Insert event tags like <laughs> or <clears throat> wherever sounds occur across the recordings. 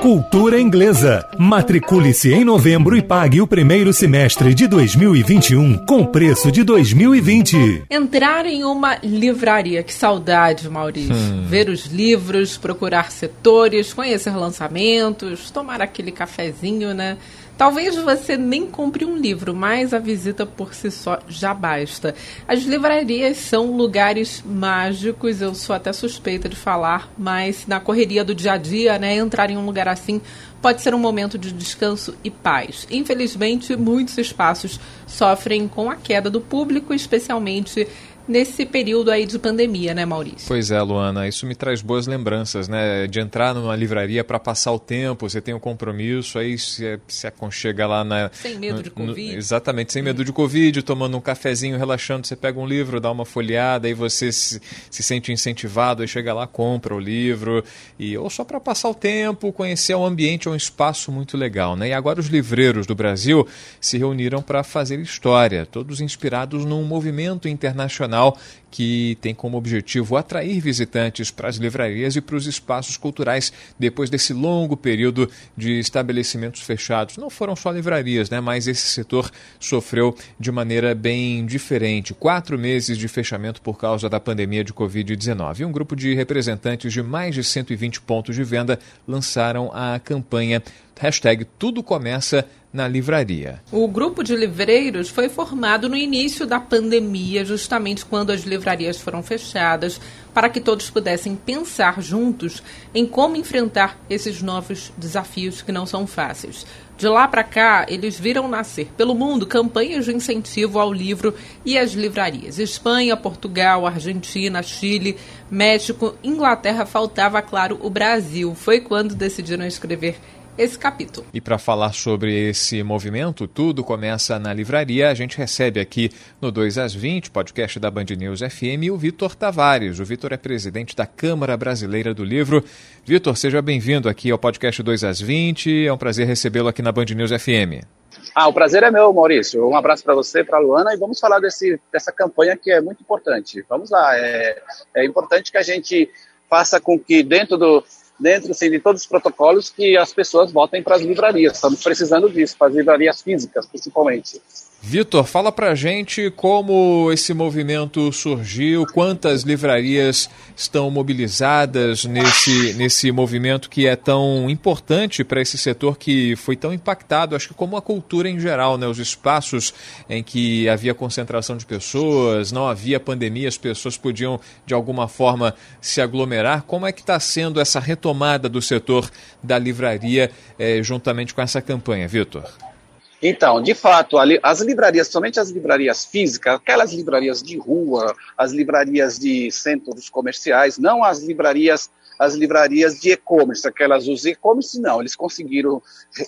Cultura Inglesa. Matricule-se em novembro e pague o primeiro semestre de 2021 com preço de 2020. Entrar em uma livraria, que saudade, Maurício. Hum. Ver os livros, procurar setores, conhecer lançamentos, tomar aquele cafezinho, né? Talvez você nem compre um livro, mas a visita por si só já basta. As livrarias são lugares mágicos, eu sou até suspeita de falar, mas na correria do dia a dia, né, entrar em um lugar assim pode ser um momento de descanso e paz. Infelizmente, muitos espaços sofrem com a queda do público, especialmente nesse período aí de pandemia, né, Maurício? Pois é, Luana, isso me traz boas lembranças, né? De entrar numa livraria para passar o tempo, você tem um compromisso, aí se, se aconchega lá na. Sem medo no, de Covid. No, exatamente, sem medo de Covid, tomando um cafezinho, relaxando, você pega um livro, dá uma folheada, aí você se, se sente incentivado, aí chega lá, compra o livro, e ou só para passar o tempo, conhecer o ambiente, é um espaço muito legal, né? E agora os livreiros do Brasil se reuniram para fazer história, todos inspirados num movimento internacional que tem como objetivo atrair visitantes para as livrarias e para os espaços culturais depois desse longo período de estabelecimentos fechados. Não foram só livrarias, né, mas esse setor sofreu de maneira bem diferente. Quatro meses de fechamento por causa da pandemia de Covid-19. Um grupo de representantes de mais de 120 pontos de venda lançaram a campanha Hashtag Tudo Começa na livraria. O grupo de livreiros foi formado no início da pandemia, justamente quando as livrarias foram fechadas, para que todos pudessem pensar juntos em como enfrentar esses novos desafios que não são fáceis. De lá para cá, eles viram nascer pelo mundo campanhas de incentivo ao livro e às livrarias. Espanha, Portugal, Argentina, Chile, México, Inglaterra, faltava, claro, o Brasil. Foi quando decidiram escrever esse capítulo. E para falar sobre esse movimento, tudo começa na livraria. A gente recebe aqui no 2 às 20, podcast da Band News FM, o Vitor Tavares. O Vitor é presidente da Câmara Brasileira do Livro. Vitor, seja bem-vindo aqui ao podcast 2 às 20. É um prazer recebê-lo aqui na Band News FM. Ah, o prazer é meu, Maurício. Um abraço para você, para a Luana, e vamos falar desse, dessa campanha que é muito importante. Vamos lá, é, é importante que a gente faça com que dentro do, dentro assim, de todos os protocolos que as pessoas voltem para as livrarias. Estamos precisando disso, para as livrarias físicas, principalmente. Vitor, fala pra gente como esse movimento surgiu, quantas livrarias estão mobilizadas nesse, nesse movimento que é tão importante para esse setor que foi tão impactado, acho que como a cultura em geral, né? os espaços em que havia concentração de pessoas, não havia pandemia, as pessoas podiam de alguma forma se aglomerar. Como é que está sendo essa retomada do setor da livraria eh, juntamente com essa campanha, Vitor? Então, de fato, as livrarias, somente as livrarias físicas, aquelas livrarias de rua, as livrarias de centros comerciais, não as livrarias as livrarias de e-commerce, aquelas os e-commerce não, eles conseguiram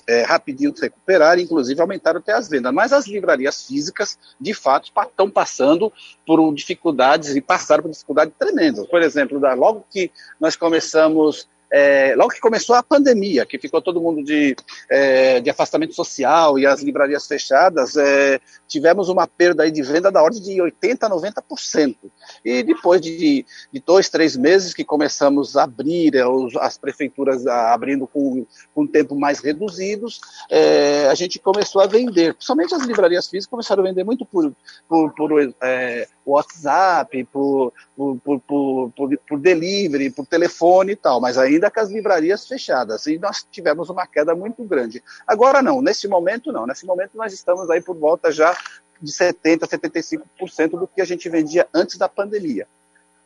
é, rapidinho recuperar, inclusive aumentaram até as vendas, mas as livrarias físicas, de fato, estão passando por dificuldades e passaram por dificuldades tremendas. Por exemplo, logo que nós começamos é, logo que começou a pandemia, que ficou todo mundo de, é, de afastamento social e as livrarias fechadas, é, tivemos uma perda aí de venda da ordem de 80% a 90%. E depois de, de dois, três meses que começamos a abrir, é, as prefeituras abrindo com, com tempo mais reduzidos, é, a gente começou a vender. Principalmente as livrarias físicas começaram a vender muito por, por, por é, WhatsApp, por, por, por, por, delivery, por telefone e tal, mas ainda com as livrarias fechadas. E nós tivemos uma queda muito grande. Agora não, nesse momento não. Nesse momento nós estamos aí por volta já de 70%, 75% do que a gente vendia antes da pandemia.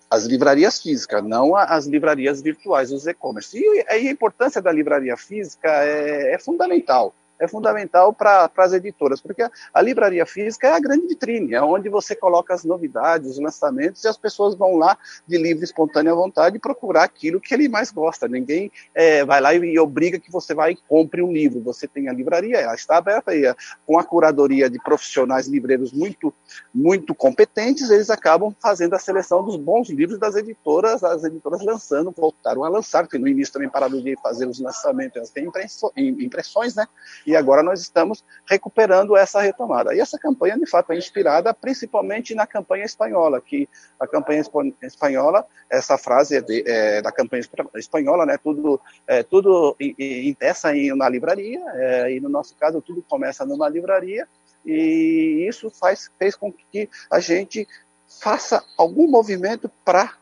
As livrarias físicas, não as livrarias virtuais, os e-commerce. E a importância da livraria física é, é fundamental. É fundamental para as editoras, porque a, a, livraria física é a grande vitrine, é onde você coloca as novidades, os lançamentos, e as pessoas vão lá de livre, espontânea vontade procurar aquilo que ele mais gosta. Ninguém é, vai lá e, e, obriga que você vá e compre um livro. Você tem a livraria, ela está aberta e com a curadoria de profissionais livreiros muito, muito competentes, eles acabam fazendo a seleção dos bons livros das editoras, as editoras lançando, voltaram a lançar, porque no início também pararam de fazer os lançamentos, elas têm impressões, né? E agora nós estamos recuperando essa retomada. E essa campanha, de fato, é inspirada principalmente na campanha espanhola, que a campanha espanhola, essa frase é, de, é da campanha espanhola, né? Tudo, é, tudo impeça na livraria, é, e no nosso caso, tudo começa numa livraria, e isso faz, fez com que a gente faça algum movimento para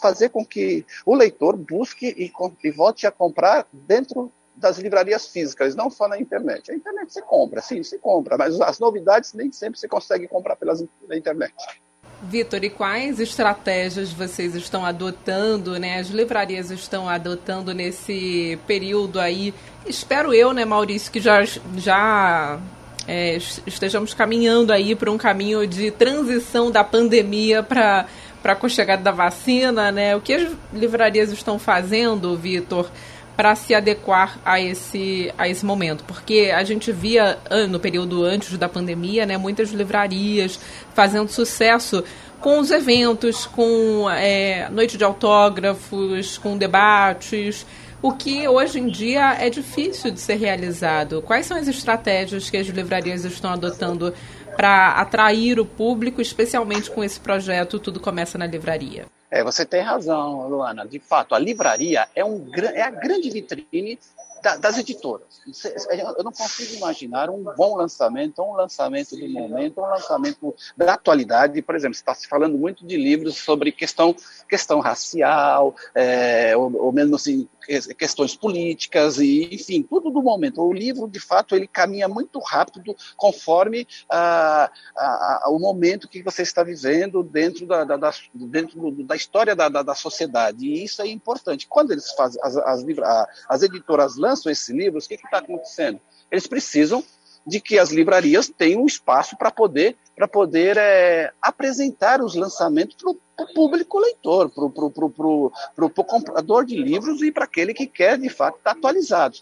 fazer com que o leitor busque e, e, volte a comprar dentro das livrarias físicas, não só na internet. A internet você compra, sim, você compra, mas as novidades nem sempre você consegue comprar pelas, pela internet. Vitor, e quais estratégias vocês estão adotando, né? As livrarias estão adotando nesse período aí? Espero eu, né, Maurício, que já, já é, estejamos caminhando aí para um caminho de transição da pandemia para para a chegada da vacina, né? O que as livrarias estão fazendo, Vitor, para se adequar a esse, a esse momento? Porque a gente via no período antes da pandemia, né, muitas livrarias fazendo sucesso com os eventos, com é, noite de autógrafos, com debates o que hoje em dia é difícil de ser realizado. Quais são as estratégias que as livrarias estão adotando para atrair o público, especialmente com esse projeto Tudo Começa na Livraria? É, você tem razão, Luana. De fato, a livraria é, um, é a grande vitrine das editoras. Eu não consigo imaginar um bom lançamento, um lançamento do momento, um lançamento da atualidade. Por exemplo, está se falando muito de livros sobre questão, questão racial, é, ou, ou mesmo assim, questões políticas e, enfim, tudo do momento. O livro, de fato, ele caminha muito rápido conforme o momento que você está vivendo dentro da, da, da dentro da história da, da, da, sociedade. E isso é importante. Quando eles fazem, as, as, as editoras lançam esses livros, o que está acontecendo? Eles precisam de que as livrarias tenham espaço para poder, para poder é, apresentar os lançamentos para o público leitor, para o comprador de livros e para aquele que quer, de fato, estar tá atualizado.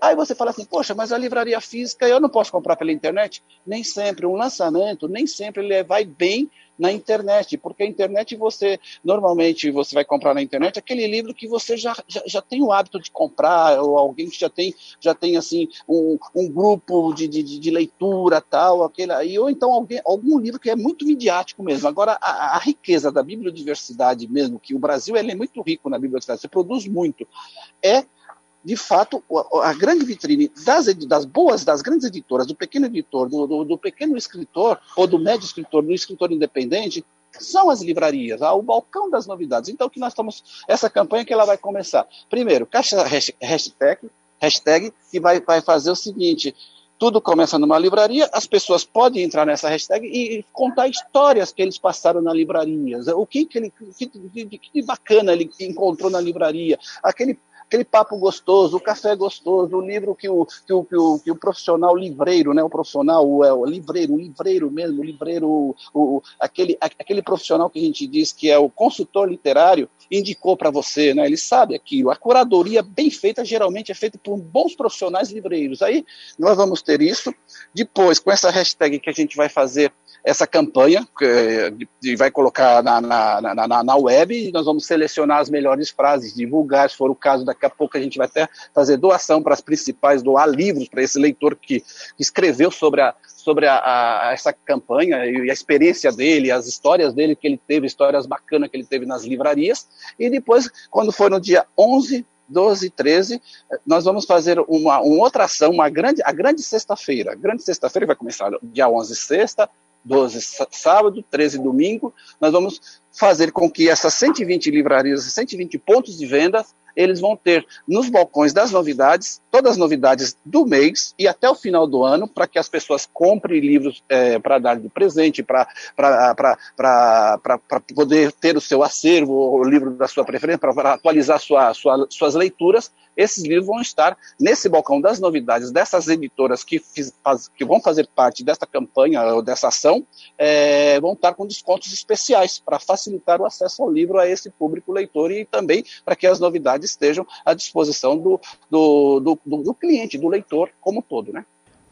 Aí você fala assim, poxa, mas a livraria física eu não posso comprar pela internet? Nem sempre. Um lançamento, nem sempre ele vai bem na internet, porque a internet você, normalmente você vai comprar na internet aquele livro que você já, já, já tem o hábito de comprar, ou alguém que já tem, já tem assim, um, um grupo de, de, de leitura, tal, aquele aí, ou então alguém, algum livro que é muito midiático mesmo. Agora, a, a riqueza da bibliodiversidade mesmo, que o Brasil ele é muito rico na bibliodiversidade, você produz muito, é de fato, a, grande vitrine das, das, boas, das grandes editoras, do pequeno editor, do, do, do, pequeno escritor, ou do médio escritor, do escritor independente, são as livrarias, o balcão das novidades. Então, que nós estamos, essa campanha que ela vai começar. Primeiro, caixa hashtag, hashtag que vai, vai fazer o seguinte, tudo começa numa livraria, as pessoas podem entrar nessa hashtag e contar histórias que eles passaram na livraria, o que, que ele, que, que bacana ele encontrou na livraria, aquele aquele papo gostoso, o café gostoso, o livro que o, que o, que o, que o profissional livreiro, né, o profissional, o, é, o livreiro, o livreiro mesmo, o livreiro, o, o, aquele, aquele profissional que a gente diz que é o consultor literário, indicou para você, né, ele sabe aquilo. A curadoria bem feita geralmente é feita por bons profissionais livreiros. Aí nós vamos ter isso. Depois, com essa hashtag que a gente vai fazer essa campanha, que vai colocar na, na, na, na, web, e nós vamos selecionar as melhores frases, divulgar, se for o caso, daqui a pouco a gente vai até fazer doação para as principais, doar livros para esse leitor que, escreveu sobre, a, sobre a, a, essa campanha e a experiência dele, as histórias dele que ele teve, histórias bacanas que ele teve nas livrarias, e depois, quando for no dia 11 12 e 13, nós vamos fazer uma, uma outra ação, uma grande, a grande sexta-feira. Grande sexta-feira vai começar dia 11 sexta, 12 sábado, 13 domingo, nós vamos fazer com que essas 120 livrarias, 120 pontos de venda, eles vão ter nos balcões das novidades, todas as novidades do mês e até o final do ano, para que as pessoas comprem livros é, para dar de presente, para poder ter o seu acervo, o livro da sua preferência, para atualizar sua, sua, suas leituras esses livros vão estar nesse balcão das novidades dessas editoras que, fiz, faz, que vão fazer parte dessa campanha ou dessa ação, é, vão estar com descontos especiais para facilitar o acesso ao livro a esse público leitor e também para que as novidades estejam à disposição do, do, do, do, do cliente, do leitor como todo, né?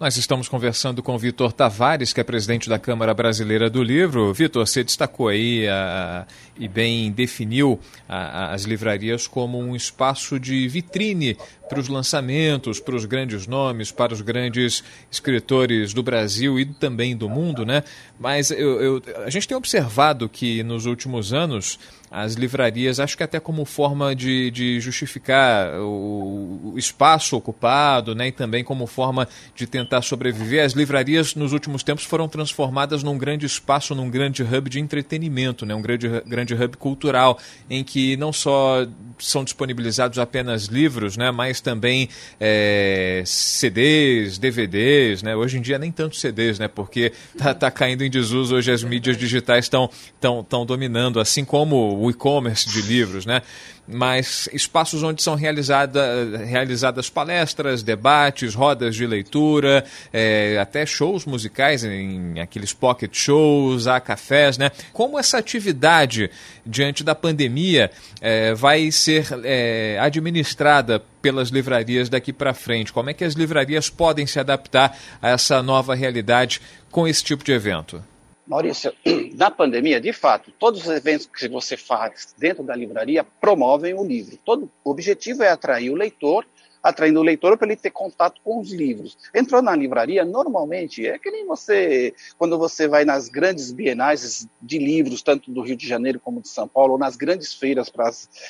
Nós estamos conversando com o Vitor Tavares, que é presidente da Câmara Brasileira do Livro. Vitor, você destacou aí a, e bem definiu a, as livrarias como um espaço de vitrine para os lançamentos, para os grandes nomes, para os grandes escritores do Brasil e também do mundo, né? Mas eu, eu, a gente tem observado que nos últimos anos as livrarias, acho que até como forma de, de justificar o, o, espaço ocupado, né, e também como forma de tentar sobreviver, as livrarias nos últimos tempos foram transformadas num grande espaço, num grande hub de entretenimento, né, um grande, grande hub cultural, em que não só são disponibilizados apenas livros, né, mas também é, CDs, DVDs, né, hoje em dia nem tanto CDs, né, porque tá, tá caindo em desuso, hoje as mídias digitais estão tão dominando, assim como o e-commerce de livros, né? mas espaços onde são realizada, realizadas palestras, debates, rodas de leitura, é, até shows musicais, em aqueles pocket shows, há cafés, né? Como essa atividade, diante da pandemia, é, vai ser é, administrada pelas livrarias daqui para frente? Como é que as livrarias podem se adaptar a essa nova realidade com esse tipo de evento? Maurício, <clears throat> na pandemia, de fato, todos os eventos que você faz dentro da livraria promovem o livro. Todo, o objetivo é atrair o leitor, atraindo o leitor para ele ter contato com os livros. Entrou na livraria, normalmente, é que nem você, quando você vai nas grandes bienais de livros, tanto do Rio de Janeiro como de São Paulo, ou nas grandes feiras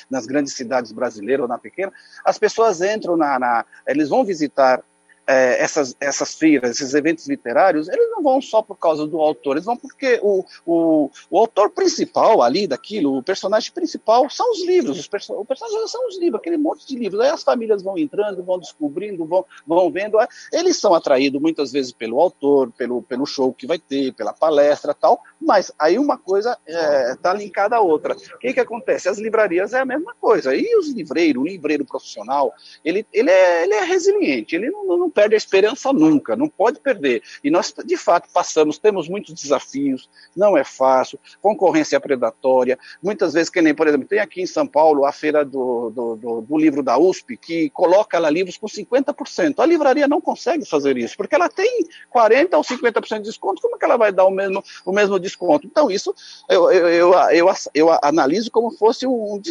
nas grandes cidades brasileiras ou na pequena, as pessoas entram na, na eles vão visitar é, essas, essas feiras, esses eventos literários, eles não vão só por causa do autor, eles vão porque o, o, o autor principal ali daquilo, o personagem principal, são os livros, os perso o personagem são os livros, aquele monte de livros. Aí as famílias vão entrando, vão descobrindo, vão, vão vendo. Eles são atraídos muitas vezes pelo autor, pelo, pelo show que vai ter, pela palestra tal, mas aí uma coisa está é, tá linkada à outra. O que, que acontece? As livrarias é a mesma coisa. E os livreiros, o livreiro profissional, ele, ele, é, ele é resiliente, ele não, não perde a esperança nunca, não pode perder. E nós, de fato, passamos, temos muitos desafios, não é fácil, concorrência predatória, muitas vezes, que nem, por exemplo, tem aqui em São Paulo a feira do, do, do, do livro da USP, que coloca lá livros com 50%. A livraria não consegue fazer isso, porque ela tem 40% ou 50% de desconto, como é que ela vai dar o mesmo, o mesmo desconto? Então, isso eu, eu, eu, eu, eu analiso como fosse um,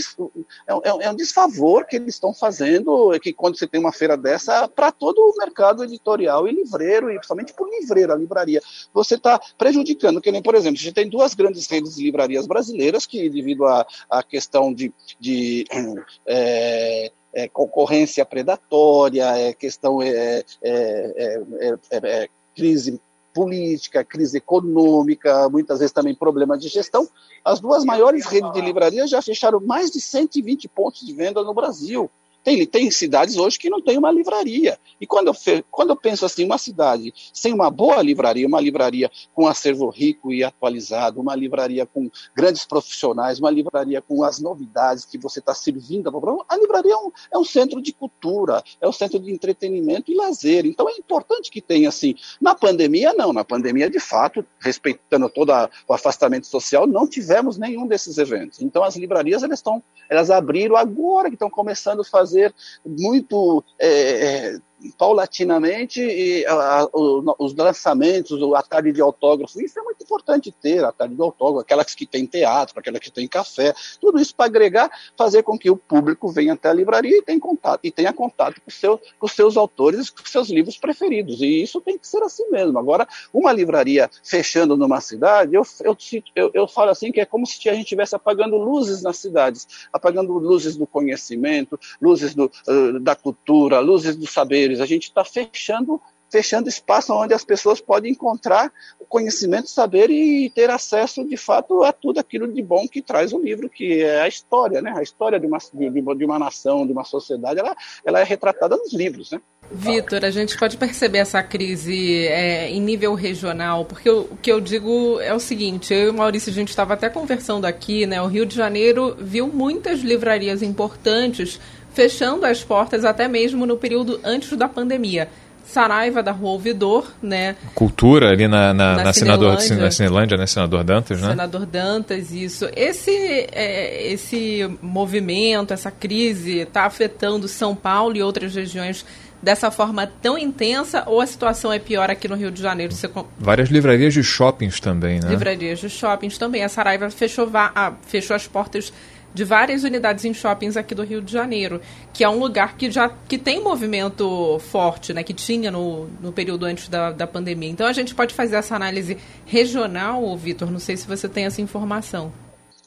é um, é um desfavor que eles estão fazendo, que quando você tem uma feira dessa, para todo o mercado mercado editorial e livreiro, e principalmente por livreiro, a livraria. Você está prejudicando, que nem, por exemplo, a gente tem duas grandes redes de livrarias brasileiras que, devido à, à questão de, de <clears throat> é, é, concorrência predatória, é, questão é, é, é, é crise política, crise econômica, muitas vezes também problema de gestão. As duas maiores redes de livrarias já fecharam mais de 120 pontos de venda no Brasil. Tem, tem cidades hoje que não tem uma livraria. E quando eu, quando eu penso assim, uma cidade sem uma boa livraria, uma livraria com acervo rico e atualizado, uma livraria com grandes profissionais, uma livraria com as novidades que você está servindo, a livraria é um, é um centro de cultura, é um centro de entretenimento e lazer. Então é importante que tenha assim. Na pandemia, não. Na pandemia, de fato, respeitando todo o afastamento social, não tivemos nenhum desses eventos. Então as livrarias elas estão, elas abriram agora que estão começando a fazer fazer muito é, é paulatinamente e, a, a, os lançamentos, a tarde de autógrafo, isso é muito importante ter, a tarde de autógrafo, aquelas que tem teatro, aquelas que tem café, tudo isso para agregar, fazer com que o público venha até a livraria e tenha contato, e tenha contato com, seu, com seus autores, com seus livros preferidos, e isso tem que ser assim mesmo. Agora, uma livraria fechando numa cidade, eu, eu, eu, eu falo assim que é como se a gente estivesse apagando luzes nas cidades, apagando luzes do conhecimento, luzes do, uh, da cultura, luzes dos saberes, a gente está fechando fechando espaço onde as pessoas podem encontrar o conhecimento, saber e ter acesso de fato a tudo aquilo de bom que traz o livro, que é a história, né? A história de uma, de, uma nação, de uma sociedade, ela, ela é retratada nos livros, né? Vitor, a gente pode perceber essa crise é, em nível regional, porque o, o, que eu digo é o seguinte: eu e o Maurício, a gente estava até conversando aqui, né? O Rio de Janeiro viu muitas livrarias importantes fechando as portas até mesmo no período antes da pandemia. Saraiva da Rua Ouvidor, né? Cultura ali na, na, na, na Senador, na Cinelândia, né? Senador Dantas, né? Senador Dantas, isso. Esse, é, esse movimento, essa crise está afetando São Paulo e outras regiões dessa forma tão intensa ou a situação é pior aqui no Rio de Janeiro? Você... Várias livrarias de shoppings também, né? Livrarias de shoppings também. A Saraiva fechou, ah, fechou as portas de várias unidades em shoppings aqui do Rio de Janeiro, que é um lugar que já que tem movimento forte, né, que tinha no, no período antes da, da pandemia. Então a gente pode fazer essa análise regional, Vitor, não sei se você tem essa informação.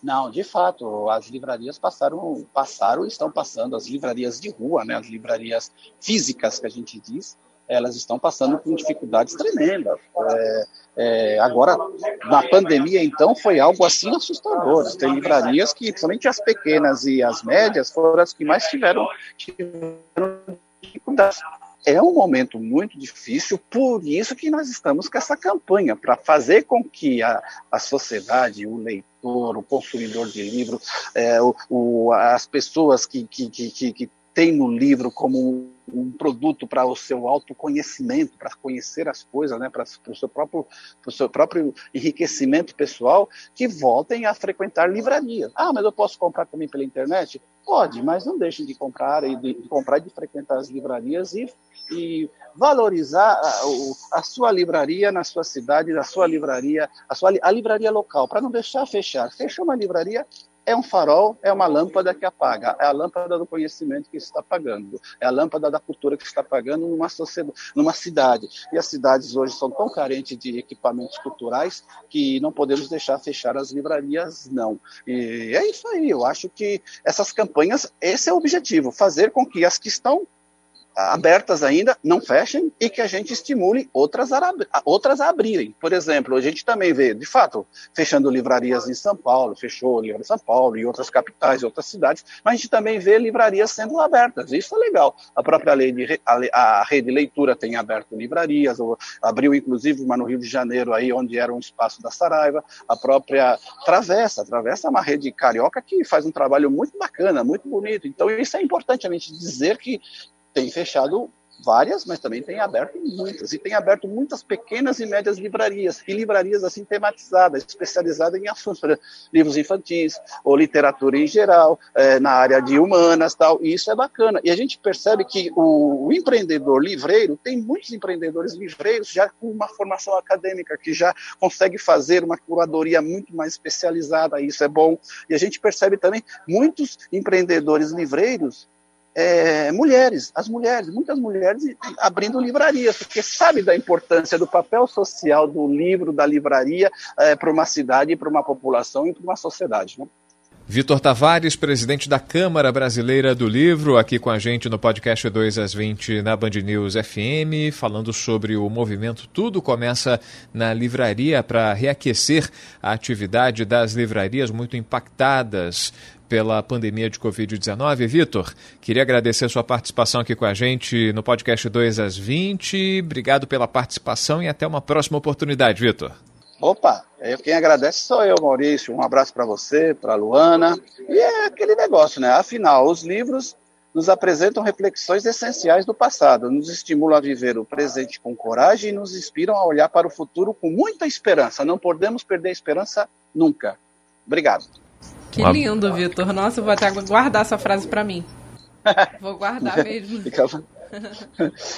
Não, de fato, as livrarias passaram, passaram e estão passando, as livrarias de rua, né, as livrarias físicas que a gente diz, elas estão passando por dificuldades tremendas. É, é, agora, na pandemia, então, foi algo assim assustador. Tem livrarias que, principalmente as pequenas e as médias, foram as que mais tiveram, tiveram dificuldades. É um momento muito difícil, por isso que nós estamos com essa campanha, para fazer com que a, a sociedade, o leitor, o consumidor de livro, é, o, o, as pessoas que, que, que, que têm no livro como um produto para o seu autoconhecimento, para conhecer as coisas, né, para o seu próprio, seu próprio enriquecimento pessoal, que voltem a frequentar livrarias. Ah, mas eu posso comprar também pela internet? Pode, mas não deixem de comprar e de, de comprar e de frequentar as livrarias e, e valorizar a, a, sua livraria na sua cidade, a sua livraria, a sua a livraria local, para não deixar fechar. Fechou uma livraria, é um farol, é uma lâmpada que apaga, é a lâmpada do conhecimento que está apagando, é a lâmpada da cultura que está apagando numa sociedade, numa cidade. E as cidades hoje são tão carentes de equipamentos culturais que não podemos deixar fechar as livrarias, não. E é isso aí, eu acho que essas campanhas, esse é o objetivo, fazer com que as que estão abertas ainda, não fechem e que a gente estimule outras a, outras a abrirem. Por exemplo, a gente também vê, de fato, fechando livrarias em São Paulo, fechou Livraria São Paulo e outras capitais, outras cidades, mas a gente também vê livrarias sendo abertas. Isso é legal. A própria lei de a, a rede leitura tem aberto livrarias, ou, abriu inclusive uma no Rio de Janeiro aí onde era um espaço da Saraiva, a própria Travessa, a Travessa é uma rede carioca que faz um trabalho muito bacana, muito bonito. Então isso é importante a gente dizer que tem fechado várias, mas também tem aberto muitas. E tem aberto muitas pequenas e médias livrarias, e livrarias assim tematizadas, especializadas em assuntos, exemplo, livros infantis, ou literatura em geral, é, na área de humanas tal. E isso é bacana. E a gente percebe que o, o, empreendedor livreiro, tem muitos empreendedores livreiros já com uma formação acadêmica, que já consegue fazer uma curadoria muito mais especializada, isso é bom. E a gente percebe também muitos empreendedores livreiros é, mulheres, as mulheres, muitas mulheres abrindo livrarias, porque sabe da importância do papel social do livro, da livraria, é, para uma cidade, para uma população e para uma sociedade. Né? Vitor Tavares, presidente da Câmara Brasileira do Livro, aqui com a gente no podcast 2 às 20 na Band News FM, falando sobre o movimento Tudo Começa na Livraria para reaquecer a atividade das livrarias muito impactadas pela pandemia de Covid-19. Vitor, queria agradecer sua participação aqui com a gente no podcast 2 às 20. Obrigado pela participação e até uma próxima oportunidade, Vitor. Opa, quem agradece sou eu, Maurício. Um abraço para você, para Luana. E é aquele negócio, né? Afinal, os livros nos apresentam reflexões essenciais do passado, nos estimulam a viver o presente com coragem e nos inspiram a olhar para o futuro com muita esperança. Não podemos perder a esperança nunca. Obrigado. Que Uma... lindo, Vitor. Nossa, eu vou até guardar essa frase para mim. Vou guardar <laughs> mesmo. <laughs>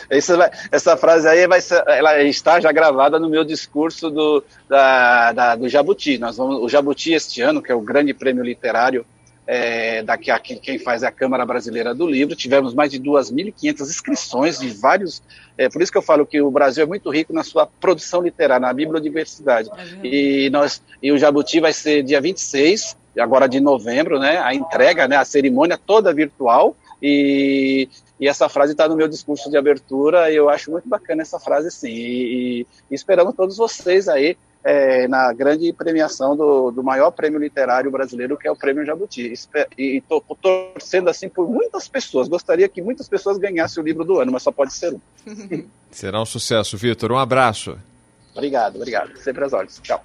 Essa, essa, frase aí vai ser, ela está já gravada no meu discurso do, da, da, do Jabuti. Nós vamos, o Jabuti este ano, que é o grande prêmio literário é, daqui aqui quem faz é a Câmara Brasileira do Livro. Tivemos mais de 2.500 inscrições de vários. É, por isso que eu falo que o Brasil é muito rico na sua produção literária, na bibliodiversidade. É e, nós, e o Jabuti vai ser dia 26 agora de novembro, né, a entrega, né, a cerimônia toda virtual, e, e essa frase está no meu discurso de abertura, e eu acho muito bacana essa frase, sim, e, e esperamos todos vocês aí é, na grande premiação do, do maior prêmio literário brasileiro, que é o Prêmio Jabuti. E estou torcendo assim por muitas pessoas. Gostaria que muitas pessoas ganhassem o livro do ano, mas só pode ser um. <laughs> Será um sucesso, Vitor. Um abraço. Obrigado, obrigado. Sempre às ordens. Tchau.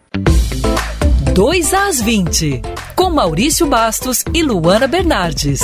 2 às 20, com Maurício Bastos e Luana Bernardes.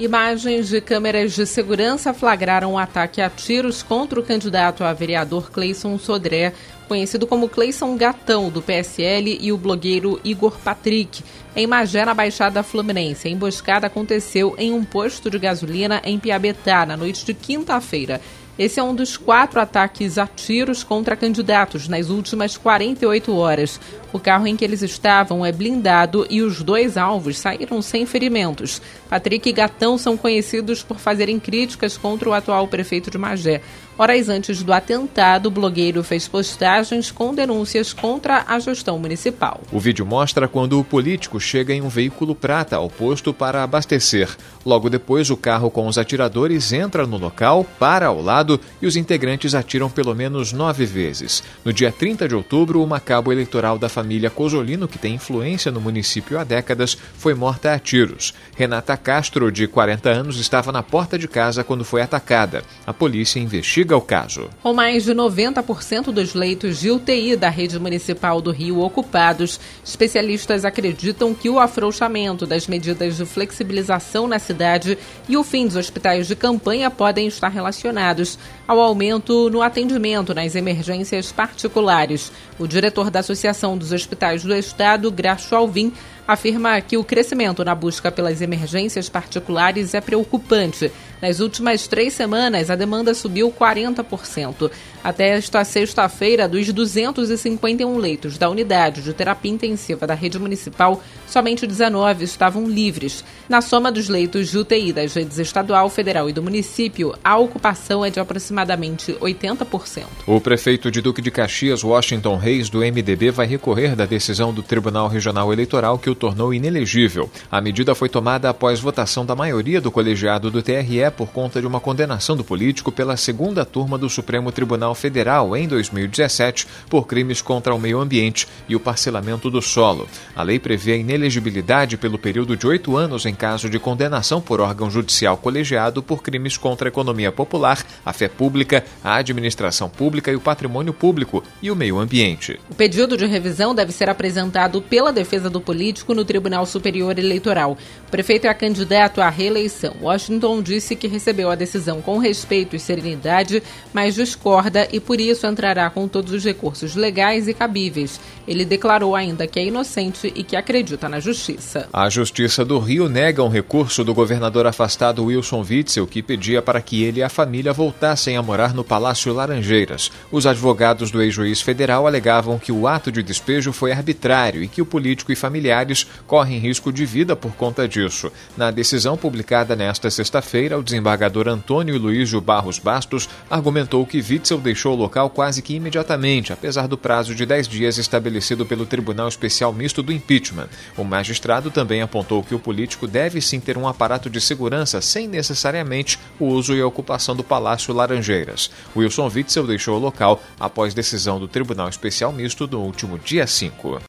Imagens de câmeras de segurança flagraram um ataque a tiros contra o candidato a vereador Cleison Sodré, conhecido como Cleison Gatão, do PSL, e o blogueiro Igor Patrick, em Magé, na Baixada Fluminense. A emboscada aconteceu em um posto de gasolina em Piabetá, na noite de quinta-feira. Esse é um dos quatro ataques a tiros contra candidatos nas últimas 48 horas. O carro em que eles estavam é blindado e os dois alvos saíram sem ferimentos. Patrick e Gatão são conhecidos por fazerem críticas contra o atual prefeito de Magé. Horas antes do atentado, o blogueiro fez postagens com denúncias contra a gestão municipal. O vídeo mostra quando o político chega em um veículo prata ao posto para abastecer. Logo depois, o carro com os atiradores entra no local, para ao lado e os integrantes atiram pelo menos nove vezes. No dia 30 de outubro, uma cabo eleitoral da família Cosolino, que tem influência no município há décadas, foi morta a tiros. Renata Castro, de 40 anos, estava na porta de casa quando foi atacada. A polícia investiga investiga o caso. Com mais de 90% dos leitos de UTI da rede municipal do Rio ocupados, especialistas acreditam que o afrouxamento das medidas de flexibilização na cidade e o fim dos hospitais de campanha podem estar relacionados ao aumento no atendimento nas emergências particulares. O diretor da Associação dos Hospitais do Estado, Graxo Alvim, afirma que o crescimento na busca pelas emergências particulares é preocupante. Nas últimas três semanas, a demanda subiu 40%. Até esta sexta-feira, dos 251 leitos da unidade de terapia intensiva da rede municipal, somente 19 estavam livres. Na soma dos leitos de UTI das redes estadual, federal e do município, a ocupação é de aproximadamente 80%. O prefeito de Duque de Caxias, Washington Reis, do MDB, vai recorrer da decisão do Tribunal Regional Eleitoral que o tornou inelegível. A medida foi tomada após votação da maioria do colegiado do TRE por conta de uma condenação do político pela segunda turma do Supremo Tribunal Federal em 2017 por crimes contra o meio ambiente e o parcelamento do solo. A lei prevê a inelegibilidade pelo período de oito anos em caso de condenação por órgão judicial colegiado por crimes contra a economia popular, a fé pública, a administração pública e o patrimônio público e o meio ambiente. O pedido de revisão deve ser apresentado pela defesa do político no Tribunal Superior Eleitoral. O prefeito é candidato à reeleição. Washington disse que recebeu a decisão com respeito e serenidade, mas discorda e por isso entrará com todos os recursos legais e cabíveis. Ele declarou ainda que é inocente e que acredita na justiça. A Justiça do Rio nega um recurso do governador afastado Wilson Witzel, que pedia para que ele e a família voltassem a morar no Palácio Laranjeiras. Os advogados do ex-juiz federal alegavam que o ato de despejo foi arbitrário e que o político e familiares correm risco de vida por conta disso. Na decisão publicada nesta sexta-feira, o desembargador Antônio Luísio Barros Bastos argumentou que Witzel deixou o local quase que imediatamente, apesar do prazo de 10 dias estabelecido pelo Tribunal Especial Misto do Impeachment. O magistrado também apontou que o político deve sim ter um aparato de segurança sem necessariamente o uso e ocupação do Palácio Laranjeiras. Wilson Witzel deixou o local após decisão do Tribunal Especial Misto no último dia 5.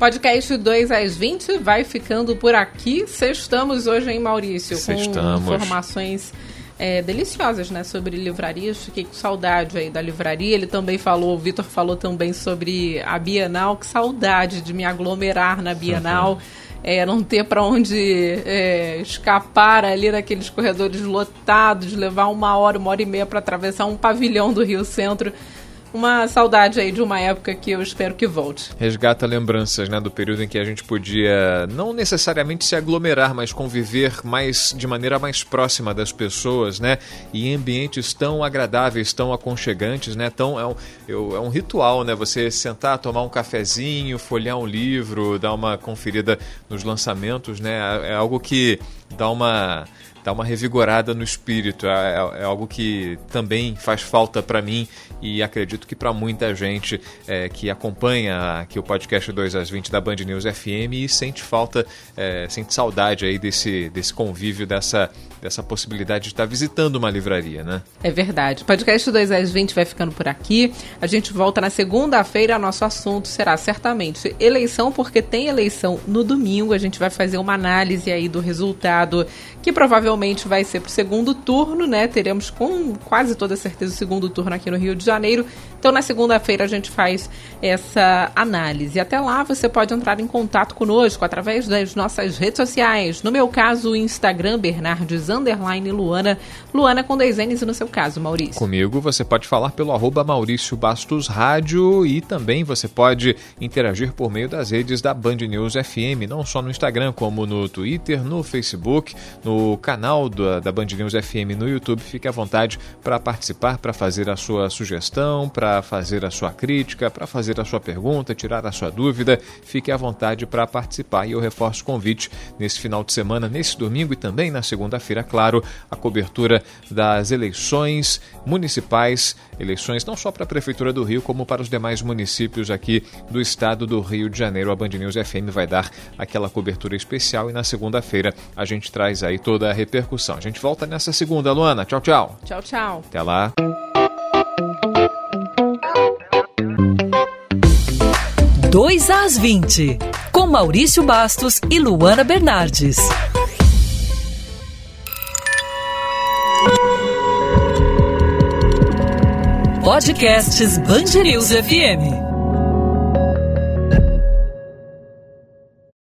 Podcast 2 às 20 vai ficando por aqui. Sextamos hoje, em Maurício? Sextamos. Com informações é, deliciosas, né? Sobre livrarias. Fiquei com saudade aí da livraria. Ele também falou, o Vitor falou também sobre a Bienal. Que saudade de me aglomerar na Bienal. Uhum. É, não ter para onde é, escapar ali naqueles corredores lotados, levar uma hora, uma hora e meia para atravessar um pavilhão do Rio Centro uma saudade aí de uma época que eu espero que volte. Resgata lembranças, né, do período em que a gente podia não necessariamente se aglomerar, mas conviver mais de maneira mais próxima das pessoas, né, e em ambientes tão agradáveis, tão aconchegantes, né, tão é um, é um ritual, né, você sentar, tomar um cafezinho, folhear um livro, dar uma conferida nos lançamentos, né, é, é algo que dá uma dá uma revigorada no espírito. É, é, é algo que também faz falta para mim e acredito que para muita gente é, que acompanha aqui o podcast 2 às 20 da Band News FM e sente falta, é, sente saudade aí desse, desse convívio, dessa, dessa possibilidade de estar visitando uma livraria, né? É verdade. O podcast 2 às 20 vai ficando por aqui. A gente volta na segunda-feira. Nosso assunto será certamente eleição, porque tem eleição no domingo. A gente vai fazer uma análise aí do resultado que provavelmente vai ser para o segundo turno, né? Teremos com quase toda certeza o segundo turno aqui no Rio de Janeiro. Então, na segunda-feira, a gente faz essa análise. Até lá, você pode entrar em contato conosco através das nossas redes sociais. No meu caso, o Instagram, Bernardes Luana. Luana com dois N's no seu caso, Maurício. Comigo, você pode falar pelo arroba Maurício Bastos Rádio e também você pode interagir por meio das redes da Band News FM, não só no Instagram, como no Twitter, no Facebook, no canal da, da Band News FM no YouTube. Fique à vontade para participar, para fazer a sua sugestão, para fazer a sua crítica, para fazer a sua pergunta, tirar a sua dúvida. Fique à vontade para participar e eu reforço o convite nesse final de semana, nesse domingo e também na segunda-feira, claro, a cobertura das eleições municipais, eleições não só para a Prefeitura do Rio, como para os demais municípios aqui do estado do Rio de Janeiro. A Band News FM vai dar aquela cobertura especial e na segunda-feira a gente traz aí toda a repercussão. A gente volta nessa segunda, Luana. Tchau, tchau. Tchau, tchau. Até lá. Dois às 20, com Maurício Bastos e Luana Bernardes. Podcasts Band News FM.